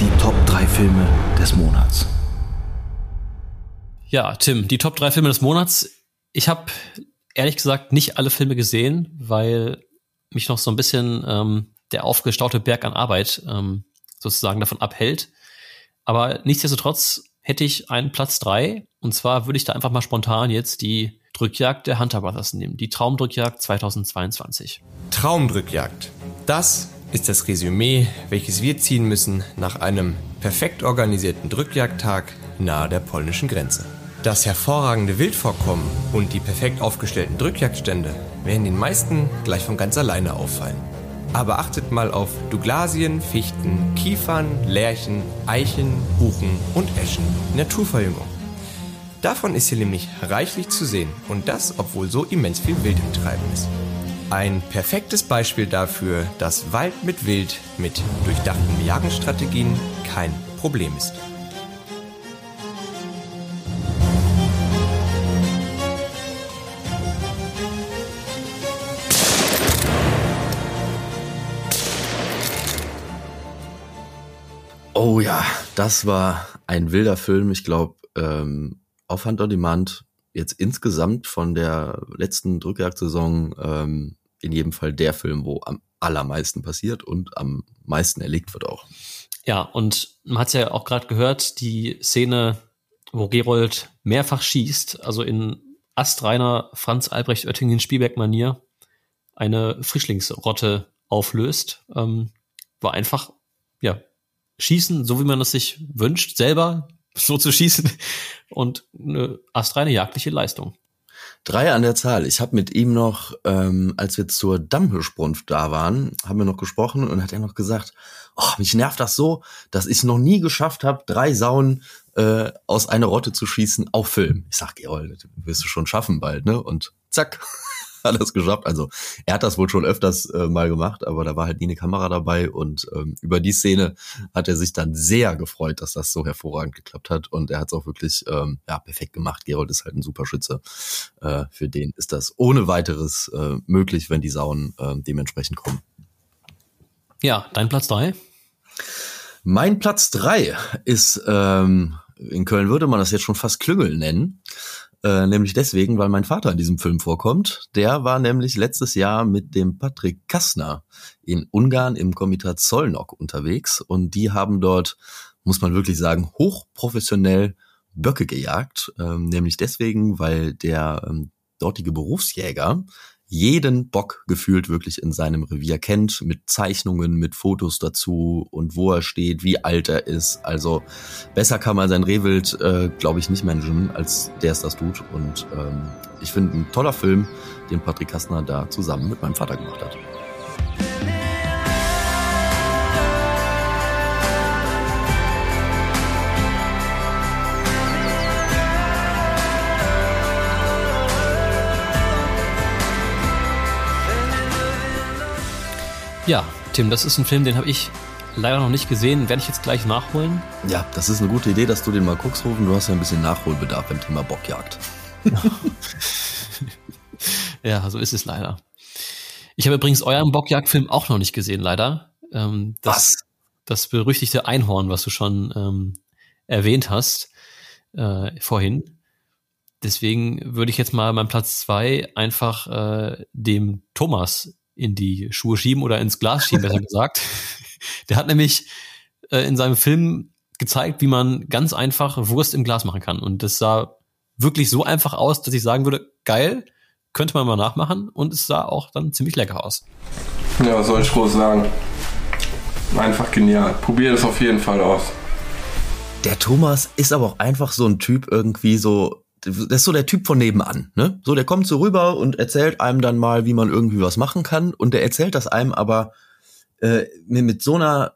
[SPEAKER 1] Die Top 3 Filme des Monats.
[SPEAKER 3] Ja, Tim, die Top 3 Filme des Monats. Ich habe ehrlich gesagt nicht alle Filme gesehen, weil mich noch so ein bisschen ähm, der aufgestaute Berg an Arbeit ähm, sozusagen davon abhält. Aber nichtsdestotrotz hätte ich einen Platz drei und zwar würde ich da einfach mal spontan jetzt die Drückjagd der Hunter Brothers nehmen, die Traumdrückjagd 2022.
[SPEAKER 6] Traumdrückjagd. Das ist das Resümee, welches wir ziehen müssen nach einem perfekt organisierten Drückjagdtag nahe der polnischen Grenze. Das hervorragende Wildvorkommen und die perfekt aufgestellten Drückjagdstände werden den meisten gleich von ganz alleine auffallen. Aber achtet mal auf Douglasien, Fichten, Kiefern, Lärchen, Eichen, Buchen und Eschen Naturverjüngung. Davon ist hier nämlich reichlich zu sehen und das, obwohl so immens viel Wild im Treiben ist. Ein perfektes Beispiel dafür, dass Wald mit Wild mit durchdachten Jagdstrategien kein Problem ist.
[SPEAKER 2] Oh ja, das war ein wilder Film. Ich glaube, ähm, auf Hand on Demand jetzt insgesamt von der letzten Drückjagdsaison ähm, in jedem Fall der Film, wo am allermeisten passiert und am meisten erlegt wird auch.
[SPEAKER 3] Ja, und man hat es ja auch gerade gehört, die Szene, wo Gerold mehrfach schießt, also in astreiner Franz Albrecht Oettingen Spielberg-Manier eine Frischlingsrotte auflöst, ähm, war einfach, ja, schießen, so wie man es sich wünscht, selber so zu schießen und eine astreine jagdliche Leistung.
[SPEAKER 2] Drei an der Zahl. Ich habe mit ihm noch, ähm, als wir zur Dammhirschbrunft da waren, haben wir noch gesprochen und hat er noch gesagt, oh, mich nervt das so, dass ich noch nie geschafft habe, drei Sauen äh, aus einer Rotte zu schießen auf Film. Ich sag, Gerold, wirst du schon schaffen bald, ne? Und zack, hat es geschafft. Also er hat das wohl schon öfters äh, mal gemacht, aber da war halt nie eine Kamera dabei und ähm, über die Szene hat er sich dann sehr gefreut, dass das so hervorragend geklappt hat und er hat es auch wirklich ähm, ja perfekt gemacht. Gerold ist halt ein super Schütze. Äh, für den ist das ohne weiteres äh, möglich, wenn die Sauen äh, dementsprechend kommen.
[SPEAKER 3] Ja, dein Platz drei.
[SPEAKER 2] Mein Platz drei ist ähm, in Köln würde man das jetzt schon fast Klüngel nennen. Äh, nämlich deswegen, weil mein Vater in diesem Film vorkommt. Der war nämlich letztes Jahr mit dem Patrick Kassner in Ungarn im Komitat Zollnock unterwegs und die haben dort, muss man wirklich sagen, hochprofessionell Böcke gejagt. Ähm, nämlich deswegen, weil der ähm, dortige Berufsjäger jeden Bock gefühlt wirklich in seinem Revier kennt, mit Zeichnungen, mit Fotos dazu und wo er steht, wie alt er ist. Also besser kann man sein Rehwild, äh, glaube ich, nicht managen, als der es das tut. Und ähm, ich finde ein toller Film, den Patrick Kastner da zusammen mit meinem Vater gemacht hat.
[SPEAKER 3] Ja, Tim, das ist ein Film, den habe ich leider noch nicht gesehen. Werde ich jetzt gleich nachholen.
[SPEAKER 2] Ja, das ist eine gute Idee, dass du den mal guckst, Rufen. Du hast ja ein bisschen Nachholbedarf beim Thema Bockjagd.
[SPEAKER 3] ja, so ist es leider. Ich habe übrigens euren Bockjagdfilm auch noch nicht gesehen, leider. Ähm, das, was? Das berüchtigte Einhorn, was du schon ähm, erwähnt hast äh, vorhin. Deswegen würde ich jetzt mal meinen Platz zwei einfach äh, dem Thomas in die Schuhe schieben oder ins Glas schieben, besser gesagt. Der hat nämlich äh, in seinem Film gezeigt, wie man ganz einfach Wurst im Glas machen kann. Und das sah wirklich so einfach aus, dass ich sagen würde, geil, könnte man mal nachmachen. Und es sah auch dann ziemlich lecker aus.
[SPEAKER 7] Ja, was soll ich groß sagen? Einfach genial. Probier es auf jeden Fall aus.
[SPEAKER 2] Der Thomas ist aber auch einfach so ein Typ irgendwie so, das ist so der Typ von nebenan, ne? So, der kommt so rüber und erzählt einem dann mal, wie man irgendwie was machen kann. Und der erzählt das einem aber äh, mit so einer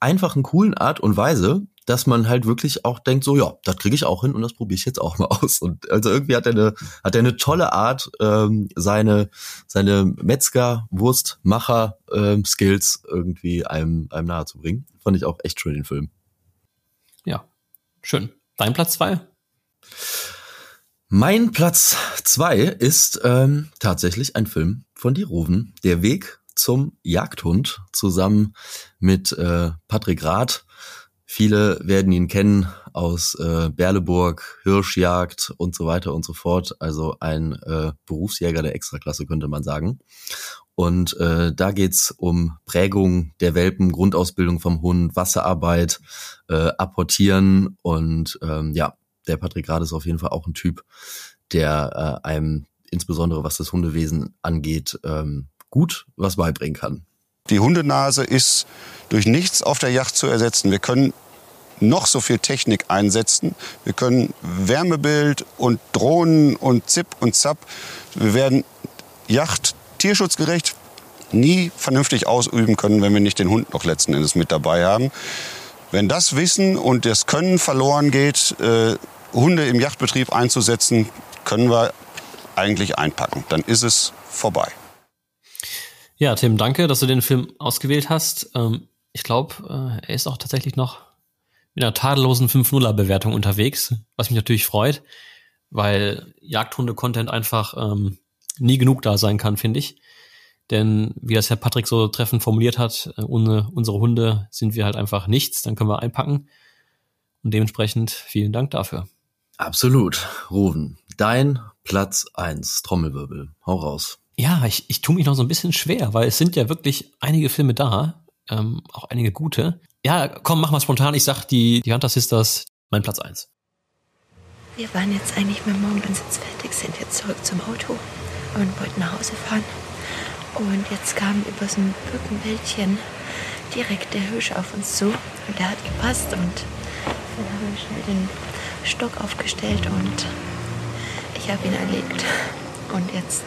[SPEAKER 2] einfachen, coolen Art und Weise, dass man halt wirklich auch denkt, so ja, das kriege ich auch hin und das probiere ich jetzt auch mal aus. Und also irgendwie hat er eine, hat er eine tolle Art, ähm, seine, seine Metzger, Wurstmacher ähm, Skills irgendwie einem, einem nahe zu bringen. Fand ich auch echt schön den Film.
[SPEAKER 3] Ja, schön. Dein Platz zwei?
[SPEAKER 2] Mein Platz zwei ist ähm, tatsächlich ein Film von Die Ruven, Der Weg zum Jagdhund, zusammen mit äh, Patrick Rath. Viele werden ihn kennen aus äh, Berleburg, Hirschjagd und so weiter und so fort. Also ein äh, Berufsjäger der Extraklasse, könnte man sagen. Und äh, da geht's um Prägung der Welpen, Grundausbildung vom Hund, Wasserarbeit, äh, Apportieren und ähm, ja, der Patrick Grade ist auf jeden Fall auch ein Typ, der äh, einem insbesondere was das Hundewesen angeht, ähm, gut was beibringen kann.
[SPEAKER 8] Die Hundenase ist durch nichts auf der Yacht zu ersetzen. Wir können noch so viel Technik einsetzen. Wir können Wärmebild und Drohnen und Zip und Zap. Wir werden Yacht tierschutzgerecht nie vernünftig ausüben können, wenn wir nicht den Hund noch letzten Endes mit dabei haben. Wenn das Wissen und das Können verloren geht, äh, Hunde im Yachtbetrieb einzusetzen, können wir eigentlich einpacken. Dann ist es vorbei.
[SPEAKER 3] Ja, Tim, danke, dass du den Film ausgewählt hast. Ähm, ich glaube, äh, er ist auch tatsächlich noch mit einer tadellosen 5-0er-Bewertung unterwegs, was mich natürlich freut, weil Jagdhunde-Content einfach ähm, nie genug da sein kann, finde ich. Denn wie das Herr Patrick so treffend formuliert hat, äh, ohne unsere Hunde sind wir halt einfach nichts. Dann können wir einpacken. Und dementsprechend vielen Dank dafür.
[SPEAKER 2] Absolut. Ruven, dein Platz eins Trommelwirbel. Hau raus.
[SPEAKER 3] Ja, ich, ich tue mich noch so ein bisschen schwer, weil es sind ja wirklich einige Filme da, ähm, auch einige gute. Ja, komm, mach mal spontan. Ich sag die, die Hunter Sisters, mein Platz eins.
[SPEAKER 9] Wir waren jetzt eigentlich mit Mom und sind fertig, sind jetzt zurück zum Auto und wollten nach Hause fahren. Und jetzt kam über so ein Birkenwäldchen direkt der Hirsch auf uns zu. Und der hat gepasst und dann haben wir schnell den Stock aufgestellt und ich habe ihn erlegt. Und jetzt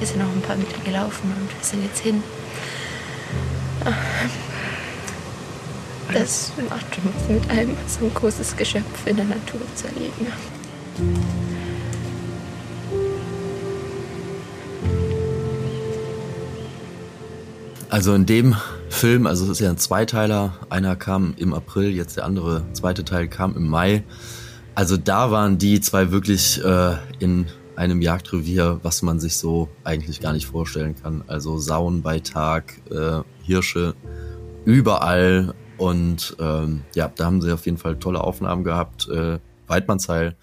[SPEAKER 9] ist er noch ein paar Meter gelaufen und wir sind jetzt hin. Das macht schon was mit einem, so ein großes Geschöpf in der Natur zu erlegen.
[SPEAKER 2] Also in dem Film, also es ist ja ein Zweiteiler, einer kam im April, jetzt der andere zweite Teil kam im Mai. Also da waren die zwei wirklich äh, in einem Jagdrevier, was man sich so eigentlich gar nicht vorstellen kann. Also Sauen bei Tag, äh, Hirsche überall und ähm, ja, da haben sie auf jeden Fall tolle Aufnahmen gehabt. Äh, Weidmannsheil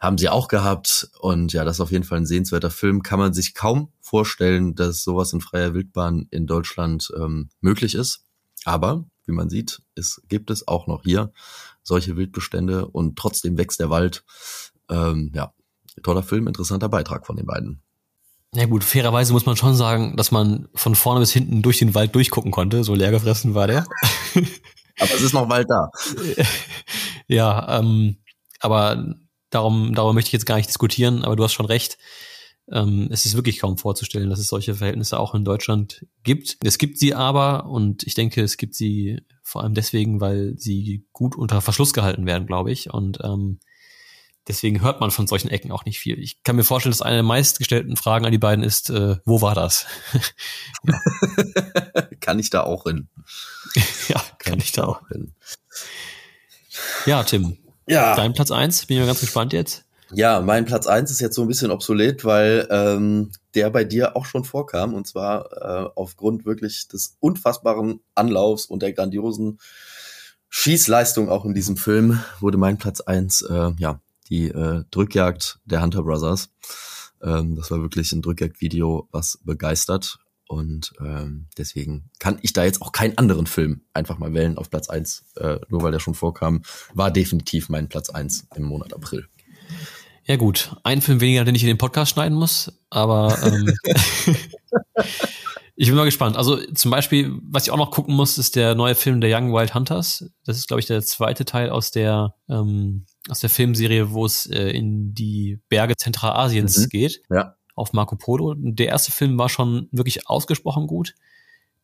[SPEAKER 2] haben sie auch gehabt und ja, das ist auf jeden Fall ein sehenswerter Film. Kann man sich kaum vorstellen, dass sowas in freier Wildbahn in Deutschland ähm, möglich ist. Aber wie man sieht, es gibt es auch noch hier solche Wildbestände und trotzdem wächst der Wald. Ähm, ja, toller Film, interessanter Beitrag von den beiden.
[SPEAKER 3] Ja gut, fairerweise muss man schon sagen, dass man von vorne bis hinten durch den Wald durchgucken konnte. So leer gefressen war der.
[SPEAKER 2] aber es ist noch Wald da.
[SPEAKER 3] ja, ähm, aber darum, darum möchte ich jetzt gar nicht diskutieren, aber du hast schon recht. Ähm, es ist wirklich kaum vorzustellen, dass es solche Verhältnisse auch in Deutschland gibt. Es gibt sie aber und ich denke, es gibt sie vor allem deswegen, weil sie gut unter Verschluss gehalten werden, glaube ich. Und ähm, deswegen hört man von solchen Ecken auch nicht viel. Ich kann mir vorstellen, dass eine der meistgestellten Fragen an die beiden ist, äh, wo war das?
[SPEAKER 2] kann ich da auch hin?
[SPEAKER 3] ja, kann, kann ich da auch hin. Ja, Tim. Ja. Dein Platz eins, bin ich mal ganz gespannt jetzt.
[SPEAKER 2] Ja, mein Platz eins ist jetzt so ein bisschen obsolet, weil ähm, der bei dir auch schon vorkam und zwar äh, aufgrund wirklich des unfassbaren Anlaufs und der grandiosen Schießleistung auch in diesem Film wurde mein Platz eins äh, ja die äh, Drückjagd der Hunter Brothers. Ähm, das war wirklich ein Drückjagd-Video, was begeistert. Und ähm, deswegen kann ich da jetzt auch keinen anderen Film einfach mal wählen auf Platz eins, äh, nur weil der schon vorkam. War definitiv mein Platz eins im Monat April.
[SPEAKER 3] Ja gut, ein Film weniger, den ich in den Podcast schneiden muss, aber ähm, Ich bin mal gespannt. Also zum Beispiel, was ich auch noch gucken muss, ist der neue Film der Young Wild Hunters. Das ist, glaube ich, der zweite Teil aus der ähm, aus der Filmserie, wo es äh, in die Berge Zentralasiens mhm. geht.
[SPEAKER 2] Ja.
[SPEAKER 3] Auf Marco Polo. Der erste Film war schon wirklich ausgesprochen gut.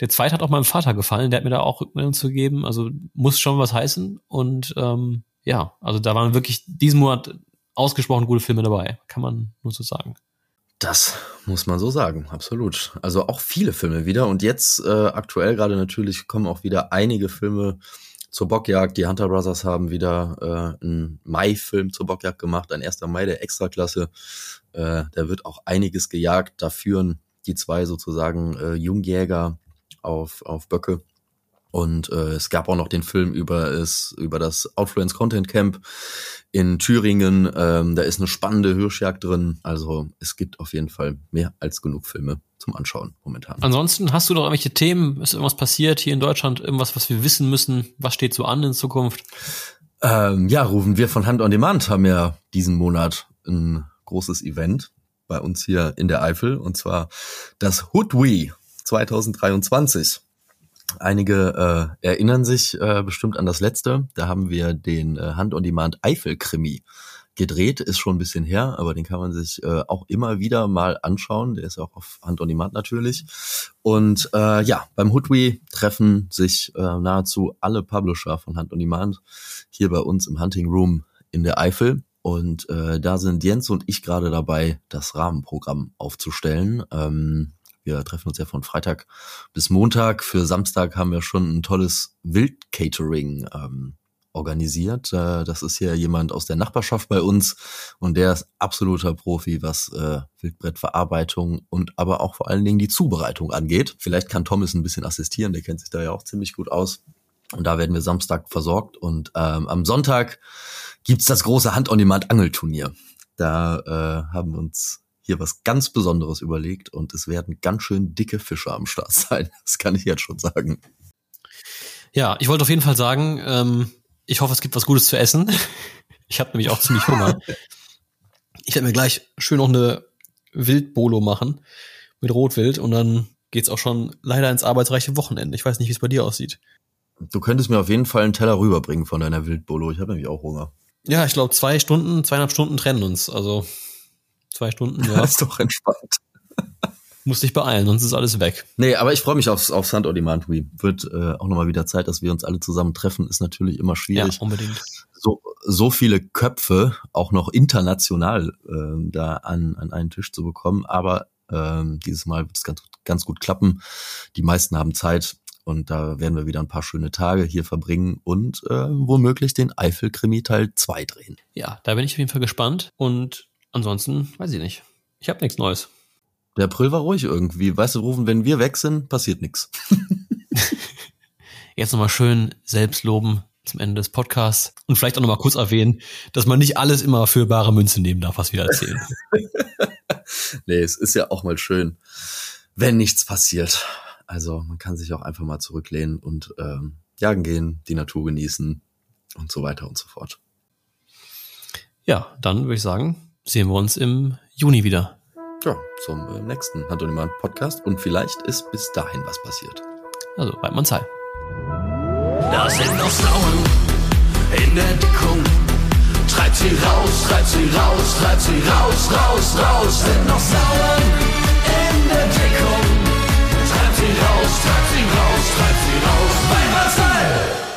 [SPEAKER 3] Der zweite hat auch meinem Vater gefallen. Der hat mir da auch Rückmeldung zu geben. Also muss schon was heißen. Und ähm, ja, also da waren wirklich diesen Monat ausgesprochen gute Filme dabei. Kann man nur so sagen.
[SPEAKER 2] Das muss man so sagen, absolut. Also auch viele Filme wieder. Und jetzt äh, aktuell gerade natürlich kommen auch wieder einige Filme zur Bockjagd. Die Hunter Brothers haben wieder äh, einen Mai-Film zur Bockjagd gemacht, ein 1. Mai der Extraklasse. Äh, da wird auch einiges gejagt. Da führen die zwei sozusagen äh, Jungjäger auf, auf Böcke. Und äh, es gab auch noch den Film über es über das Outfluence Content Camp in Thüringen. Ähm, da ist eine spannende Hirschjagd drin. Also es gibt auf jeden Fall mehr als genug Filme zum Anschauen momentan.
[SPEAKER 3] Ansonsten hast du noch irgendwelche Themen? Ist irgendwas passiert hier in Deutschland? Irgendwas, was wir wissen müssen? Was steht so an in Zukunft?
[SPEAKER 2] Ähm, ja, rufen wir von Hand on Demand haben ja diesen Monat ein großes Event bei uns hier in der Eifel und zwar das Hoodwee 2023. Einige äh, erinnern sich äh, bestimmt an das letzte. Da haben wir den äh, Hand-on-Demand Eifel-Krimi gedreht, ist schon ein bisschen her, aber den kann man sich äh, auch immer wieder mal anschauen. Der ist auch auf Hand-on-Demand natürlich. Und äh, ja, beim Hoodwee treffen sich äh, nahezu alle Publisher von Hand-on-Demand hier bei uns im Hunting Room in der Eifel. Und äh, da sind Jens und ich gerade dabei, das Rahmenprogramm aufzustellen. Ähm, wir treffen uns ja von Freitag bis Montag. Für Samstag haben wir schon ein tolles Wild-Catering ähm, organisiert. Äh, das ist hier jemand aus der Nachbarschaft bei uns und der ist absoluter Profi, was äh, Wildbrettverarbeitung und aber auch vor allen Dingen die Zubereitung angeht. Vielleicht kann Thomas ein bisschen assistieren, der kennt sich da ja auch ziemlich gut aus. Und da werden wir Samstag versorgt und ähm, am Sonntag gibt's das große Hand-on-Demand-Angelturnier. Da äh, haben uns hier was ganz Besonderes überlegt und es werden ganz schön dicke Fische am Start sein. Das kann ich jetzt schon sagen.
[SPEAKER 3] Ja, ich wollte auf jeden Fall sagen, ähm, ich hoffe, es gibt was Gutes zu essen. Ich habe nämlich auch ziemlich Hunger. Ich werde mir gleich schön noch eine Wildbolo machen mit Rotwild und dann geht's auch schon leider ins arbeitsreiche Wochenende. Ich weiß nicht, wie es bei dir aussieht.
[SPEAKER 2] Du könntest mir auf jeden Fall einen Teller rüberbringen von deiner Wildbolo. Ich habe nämlich auch Hunger.
[SPEAKER 3] Ja, ich glaube, zwei Stunden, zweieinhalb Stunden trennen uns. Also zwei Stunden, ja.
[SPEAKER 2] Ist doch entspannt.
[SPEAKER 3] Muss dich beeilen, sonst ist alles weg.
[SPEAKER 2] Nee, aber ich freue mich aufs, auf Sand on Demand Week. Wird äh, auch nochmal wieder Zeit, dass wir uns alle zusammen treffen. Ist natürlich immer schwierig.
[SPEAKER 3] Ja, unbedingt.
[SPEAKER 2] So, so viele Köpfe auch noch international äh, da an, an einen Tisch zu bekommen. Aber ähm, dieses Mal wird es ganz, ganz gut klappen. Die meisten haben Zeit und da werden wir wieder ein paar schöne Tage hier verbringen und äh, womöglich den Eifel-Krimi Teil 2 drehen.
[SPEAKER 3] Ja, da bin ich auf jeden Fall gespannt. Und ansonsten, weiß ich nicht. Ich habe nichts Neues.
[SPEAKER 2] Der April war ruhig irgendwie. Weißt du, Rufen, wenn wir weg sind, passiert nichts.
[SPEAKER 3] Jetzt nochmal schön selbst loben zum Ende des Podcasts und vielleicht auch nochmal kurz erwähnen, dass man nicht alles immer für bare Münze nehmen darf, was wir erzählen.
[SPEAKER 2] nee, es ist ja auch mal schön, wenn nichts passiert. Also man kann sich auch einfach mal zurücklehnen und ähm, jagen gehen, die Natur genießen und so weiter und so fort.
[SPEAKER 3] Ja, dann würde ich sagen, sehen wir uns im Juni wieder.
[SPEAKER 2] Ja, zum äh, nächsten Handoniman Podcast. Und vielleicht ist bis dahin was passiert.
[SPEAKER 3] Also, bleibt man Zeit.
[SPEAKER 1] Da sind noch Frauen in der Deckung. Treibt sie raus, treibt sie raus, treibt sie raus, raus, raus. Sind noch Frauen in der Deckung. Treibt sie raus, treibt sie raus, treibt sie raus. Bei Marcel!